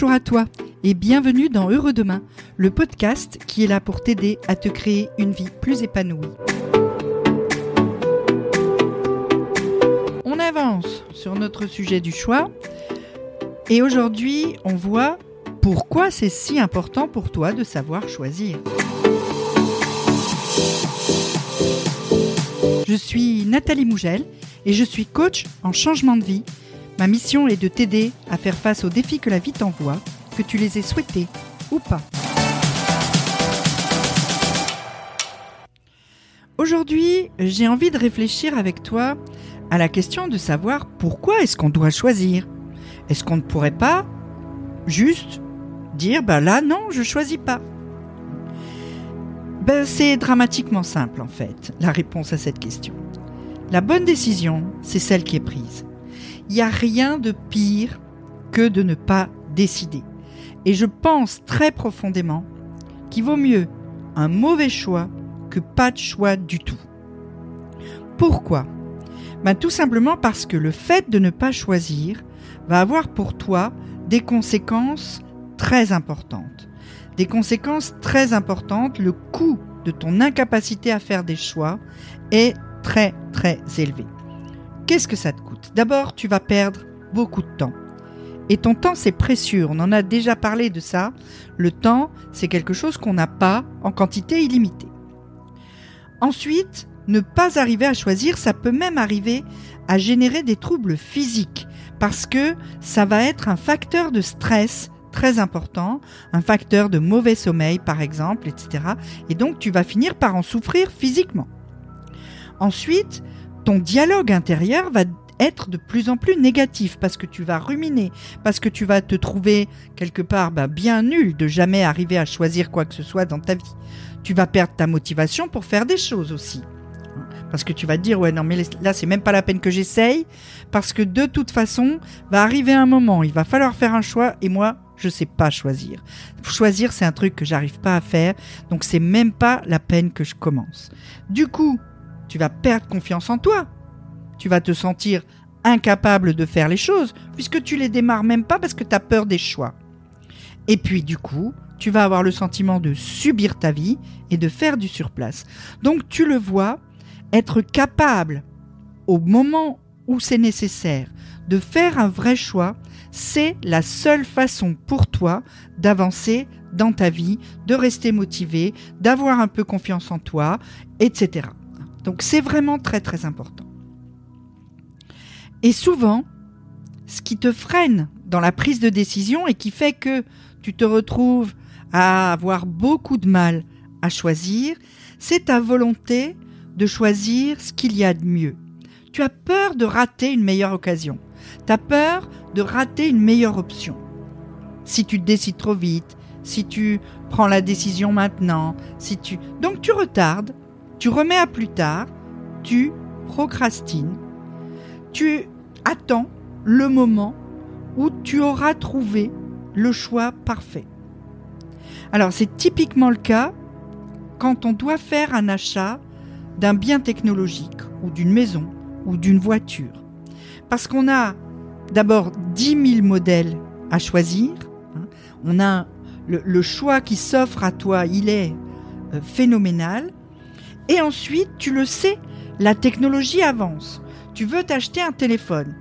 Bonjour à toi et bienvenue dans Heureux Demain, le podcast qui est là pour t'aider à te créer une vie plus épanouie. On avance sur notre sujet du choix et aujourd'hui on voit pourquoi c'est si important pour toi de savoir choisir. Je suis Nathalie Mougel et je suis coach en changement de vie. Ma mission est de t'aider à faire face aux défis que la vie t'envoie, que tu les aies souhaités ou pas. Aujourd'hui, j'ai envie de réfléchir avec toi à la question de savoir pourquoi est-ce qu'on doit choisir. Est-ce qu'on ne pourrait pas juste dire bah là non, je choisis pas? Ben, c'est dramatiquement simple en fait, la réponse à cette question. La bonne décision, c'est celle qui est prise. Il n'y a rien de pire que de ne pas décider. Et je pense très profondément qu'il vaut mieux un mauvais choix que pas de choix du tout. Pourquoi? Ben, Tout simplement parce que le fait de ne pas choisir va avoir pour toi des conséquences très importantes des conséquences très importantes. Le coût de ton incapacité à faire des choix est très très élevé. Qu'est-ce que ça te D'abord, tu vas perdre beaucoup de temps. Et ton temps, c'est précieux. On en a déjà parlé de ça. Le temps, c'est quelque chose qu'on n'a pas en quantité illimitée. Ensuite, ne pas arriver à choisir, ça peut même arriver à générer des troubles physiques parce que ça va être un facteur de stress très important, un facteur de mauvais sommeil par exemple, etc. Et donc tu vas finir par en souffrir physiquement. Ensuite, ton dialogue intérieur va être de plus en plus négatif parce que tu vas ruminer, parce que tu vas te trouver quelque part bah, bien nul de jamais arriver à choisir quoi que ce soit dans ta vie. Tu vas perdre ta motivation pour faire des choses aussi. Parce que tu vas te dire, ouais, non, mais là, c'est même pas la peine que j'essaye. Parce que de toute façon, va arriver un moment, il va falloir faire un choix. Et moi, je sais pas choisir. Choisir, c'est un truc que j'arrive pas à faire, donc c'est même pas la peine que je commence. Du coup, tu vas perdre confiance en toi. Tu vas te sentir incapable de faire les choses, puisque tu les démarres même pas parce que tu as peur des choix. Et puis, du coup, tu vas avoir le sentiment de subir ta vie et de faire du surplace. Donc, tu le vois, être capable, au moment où c'est nécessaire, de faire un vrai choix, c'est la seule façon pour toi d'avancer dans ta vie, de rester motivé, d'avoir un peu confiance en toi, etc. Donc c'est vraiment très très important. Et souvent, ce qui te freine dans la prise de décision et qui fait que tu te retrouves à avoir beaucoup de mal à choisir, c'est ta volonté de choisir ce qu'il y a de mieux. Tu as peur de rater une meilleure occasion. Tu as peur de rater une meilleure option. Si tu décides trop vite, si tu prends la décision maintenant, si tu... Donc tu retardes, tu remets à plus tard, tu procrastines, tu attends le moment où tu auras trouvé le choix parfait. Alors c'est typiquement le cas quand on doit faire un achat d'un bien technologique ou d'une maison ou d'une voiture. Parce qu'on a d'abord 10 000 modèles à choisir. Hein. On a le, choix qui s'offre à toi, il est euh, phénoménal. Et ensuite, tu le sais, la technologie avance. Tu veux t'acheter un téléphone.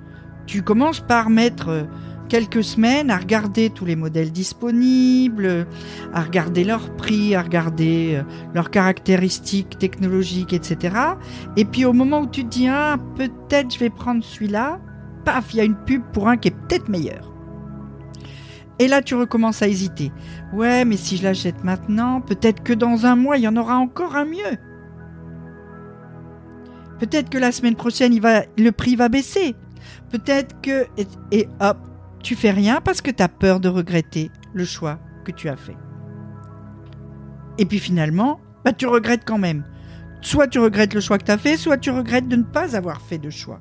Tu commences par mettre euh, quelques semaines à regarder tous les modèles disponibles, à regarder leur prix, à regarder euh, leurs caractéristiques technologiques, etc. Et puis au moment où tu te dis, ah, peut-être je vais prendre celui-là, paf, il y a une pub pour un qui est peut-être meilleur. Et là, tu recommences à hésiter. Ouais, mais si je l'achète maintenant, peut-être que dans un mois, il y en aura encore un mieux. Peut-être que la semaine prochaine, le prix va baisser. Peut-être que... Et, hop, tu fais rien parce que tu as peur de regretter le choix que tu as fait. Et puis finalement, bah, tu regrettes quand même. Soit tu regrettes le choix que tu as fait, soit tu regrettes de ne pas avoir fait de choix.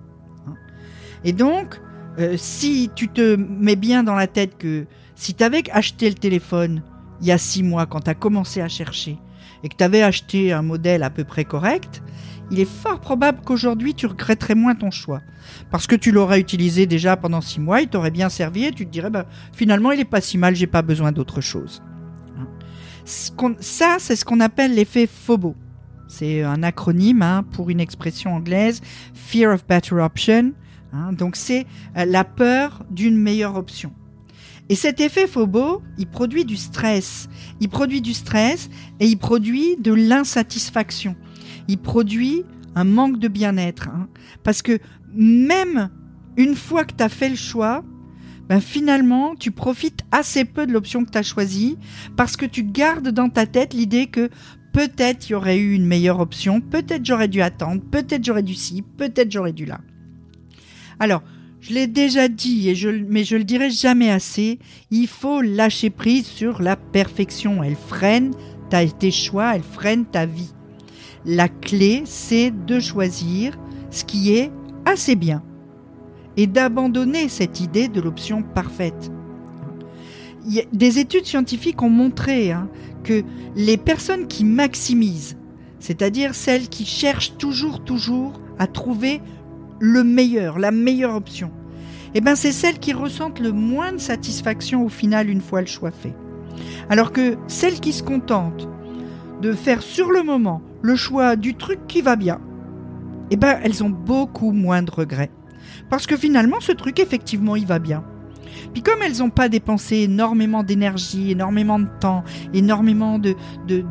Et donc, euh, si tu te mets bien dans la tête que si tu avais acheté le téléphone il y a six mois quand tu as commencé à chercher, et que tu avais acheté un modèle à peu près correct, il est fort probable qu'aujourd'hui tu regretterais moins ton choix. Parce que tu l'aurais utilisé déjà pendant six mois, il t'aurait bien servi et tu te dirais bah, finalement il est pas si mal, j'ai pas besoin d'autre chose. Ça, c'est ce qu'on appelle l'effet FOBO. C'est un acronyme hein, pour une expression anglaise, Fear of Better Option. Hein. donc c'est euh, la peur d'une meilleure option. Et cet effet FOBO, il produit du stress. Il produit du stress et il produit de l'insatisfaction il produit un manque de bien-être. Hein. Parce que même une fois que tu as fait le choix, ben finalement, tu profites assez peu de l'option que tu as choisie parce que tu gardes dans ta tête l'idée que peut-être il y aurait eu une meilleure option, peut-être j'aurais dû attendre, peut-être j'aurais dû ci, peut-être j'aurais dû là. Alors, je l'ai déjà dit, et je, mais je le dirai jamais assez, il faut lâcher prise sur la perfection. Elle freine tes choix, elle freine ta vie. La clé, c'est de choisir ce qui est assez bien et d'abandonner cette idée de l'option parfaite. des études scientifiques ont montré hein, que les personnes qui maximisent, c'est-à-dire celles qui cherchent toujours, toujours à trouver le meilleur, la meilleure option, eh ben c'est celles qui ressentent le moins de satisfaction au final une fois le choix fait. Alors que celles qui se contentent de faire sur le moment le choix du truc qui va bien, eh ben elles ont beaucoup moins de regrets. Parce que finalement, ce truc, effectivement, il va bien. Puis comme elles n'ont pas dépensé énormément d'énergie, énormément de temps, énormément de, de,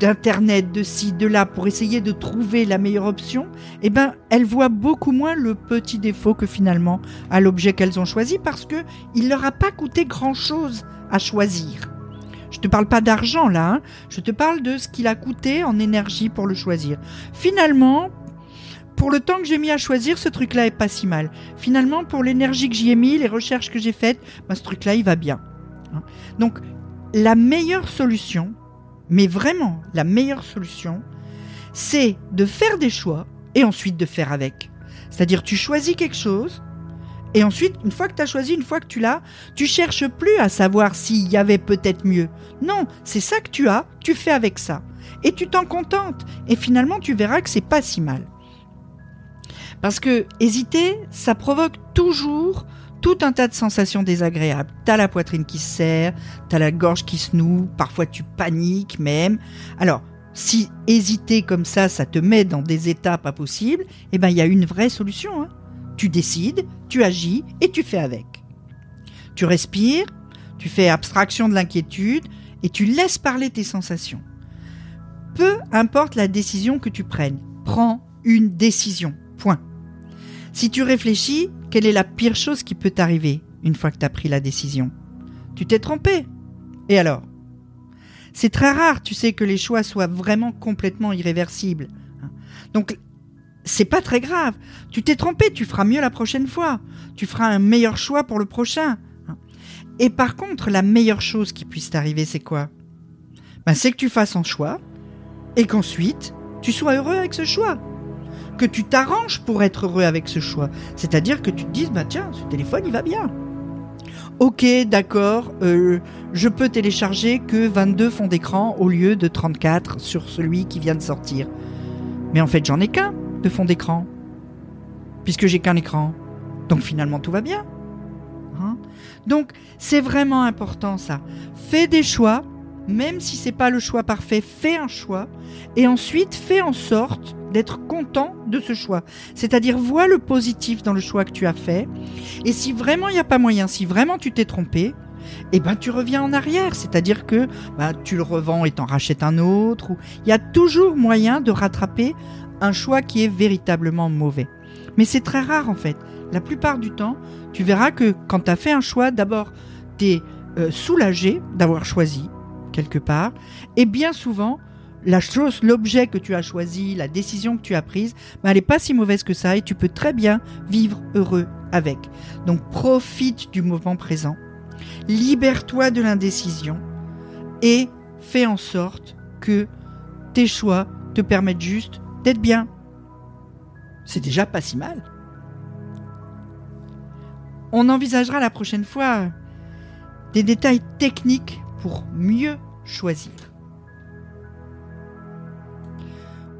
d'internet, de ci, de là, pour essayer de trouver la meilleure option, eh ben, elles voient beaucoup moins le petit défaut que finalement à l'objet qu'elles ont choisi parce que il leur a pas coûté grand chose à choisir. Je te parle pas d'argent là, hein. je te parle de ce qu'il a coûté en énergie pour le choisir. Finalement, pour le temps que j'ai mis à choisir, ce truc-là est pas si mal. Finalement, pour l'énergie que j'y ai mis, les recherches que j'ai faites, bah, ce truc-là, il va bien. Hein. Donc, la meilleure solution, mais vraiment la meilleure solution, c'est de faire des choix et ensuite de faire avec. C'est-à-dire, tu choisis quelque chose, et ensuite, une fois que tu as choisi, une fois que tu l'as, tu cherches plus à savoir s'il y avait peut-être mieux. Non, c'est ça que tu as, tu fais avec ça. Et tu t'en contentes. Et finalement, tu verras que c'est pas si mal. Parce que hésiter, ça provoque toujours tout un tas de sensations désagréables. T'as la poitrine qui se serre, t'as la gorge qui se noue, parfois tu paniques même. Alors, si hésiter comme ça, ça te met dans des états pas possibles, eh ben il y a une vraie solution. Hein. Tu décides, tu agis et tu fais avec. Tu respires, tu fais abstraction de l'inquiétude et tu laisses parler tes sensations. Peu importe la décision que tu prennes, prends une décision. Point. Si tu réfléchis, quelle est la pire chose qui peut t'arriver une fois que tu as pris la décision? Tu t'es trompé. Et alors? C'est très rare, tu sais, que les choix soient vraiment complètement irréversibles. Donc c'est pas très grave. Tu t'es trompé, tu feras mieux la prochaine fois. Tu feras un meilleur choix pour le prochain. Et par contre, la meilleure chose qui puisse t'arriver, c'est quoi? Ben, C'est que tu fasses un choix et qu'ensuite, tu sois heureux avec ce choix. Que tu t'arranges pour être heureux avec ce choix. C'est-à-dire que tu te dises, bah tiens, ce téléphone, il va bien. Ok, d'accord, euh, je peux télécharger que 22 fonds d'écran au lieu de 34 sur celui qui vient de sortir. Mais en fait, j'en ai qu'un de fond d'écran, puisque j'ai qu'un écran. Donc finalement tout va bien. Hein? Donc c'est vraiment important ça. Fais des choix, même si c'est pas le choix parfait, fais un choix et ensuite fais en sorte d'être content de ce choix. C'est-à-dire vois le positif dans le choix que tu as fait et si vraiment il n'y a pas moyen, si vraiment tu t'es trompé, eh ben tu reviens en arrière, c'est-à-dire que bah, tu le revends et t'en rachètes un autre. Il y a toujours moyen de rattraper un choix qui est véritablement mauvais. Mais c'est très rare en fait. La plupart du temps, tu verras que quand tu as fait un choix, d'abord, tu es euh, soulagé d'avoir choisi quelque part, et bien souvent, la chose, l'objet que tu as choisi, la décision que tu as prise, ben, elle n'est pas si mauvaise que ça et tu peux très bien vivre heureux avec. Donc profite du moment présent, libère-toi de l'indécision et fais en sorte que tes choix te permettent juste d'être bien. C'est déjà pas si mal. On envisagera la prochaine fois des détails techniques pour mieux choisir.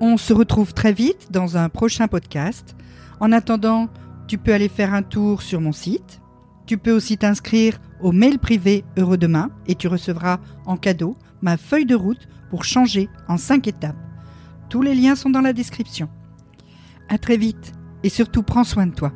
On se retrouve très vite dans un prochain podcast. En attendant, tu peux aller faire un tour sur mon site. Tu peux aussi t'inscrire au mail privé Heureux Demain et tu recevras en cadeau ma feuille de route pour changer en 5 étapes. Tous les liens sont dans la description. À très vite et surtout prends soin de toi.